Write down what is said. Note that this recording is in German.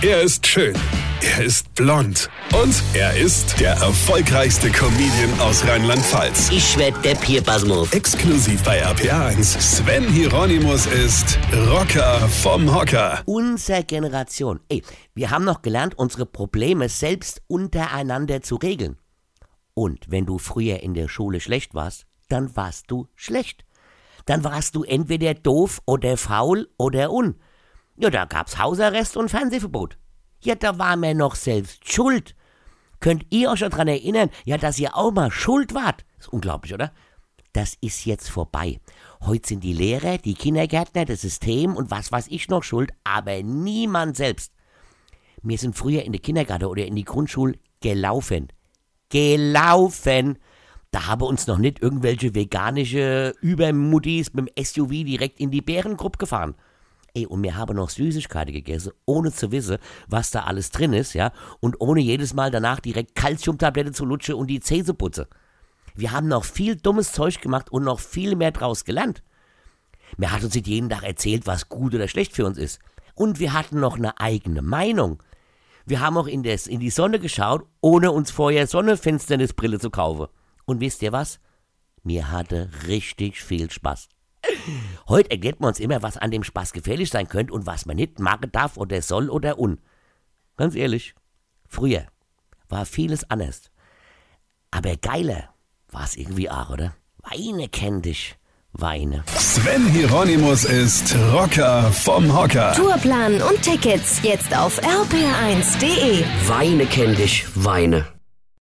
Er ist schön. Er ist blond. Und er ist der erfolgreichste Comedian aus Rheinland-Pfalz. Ich werd der Pierpasmus. Exklusiv bei RPA1. Sven Hieronymus ist Rocker vom Hocker. Unsere Generation. Ey, wir haben noch gelernt, unsere Probleme selbst untereinander zu regeln. Und wenn du früher in der Schule schlecht warst, dann warst du schlecht. Dann warst du entweder doof oder faul oder un. Ja, da gab's Hausarrest und Fernsehverbot. Ja, da war mir noch selbst schuld. Könnt ihr euch daran erinnern, ja, dass ihr auch mal schuld wart? Ist unglaublich, oder? Das ist jetzt vorbei. Heute sind die Lehrer, die Kindergärtner, das System und was weiß ich noch schuld, aber niemand selbst. Wir sind früher in den Kindergarten oder in die Grundschule gelaufen. Gelaufen! Da habe uns noch nicht irgendwelche veganische Übermuttis mit dem SUV direkt in die Bärengruppe gefahren. Ey, und wir haben noch Süßigkeiten gegessen, ohne zu wissen, was da alles drin ist, ja, und ohne jedes Mal danach direkt Kalziumtablette zu lutschen und die Zähne putzen. Wir haben noch viel dummes Zeug gemacht und noch viel mehr draus gelernt. Wir hat uns nicht jeden Tag erzählt, was gut oder schlecht für uns ist. Und wir hatten noch eine eigene Meinung. Wir haben auch in, in die Sonne geschaut, ohne uns vorher Sonnenfinsternisbrille zu kaufen. Und wisst ihr was? Mir hatte richtig viel Spaß. Heute erklärt man uns immer, was an dem Spaß gefährlich sein könnte und was man nicht machen darf oder soll oder un. Ganz ehrlich, früher war vieles anders. Aber geiler war es irgendwie auch, oder? Weine kenn dich, Weine. Sven Hieronymus ist Rocker vom Hocker. Tourplan und Tickets jetzt auf rpr1.de. Weine kenn dich, Weine.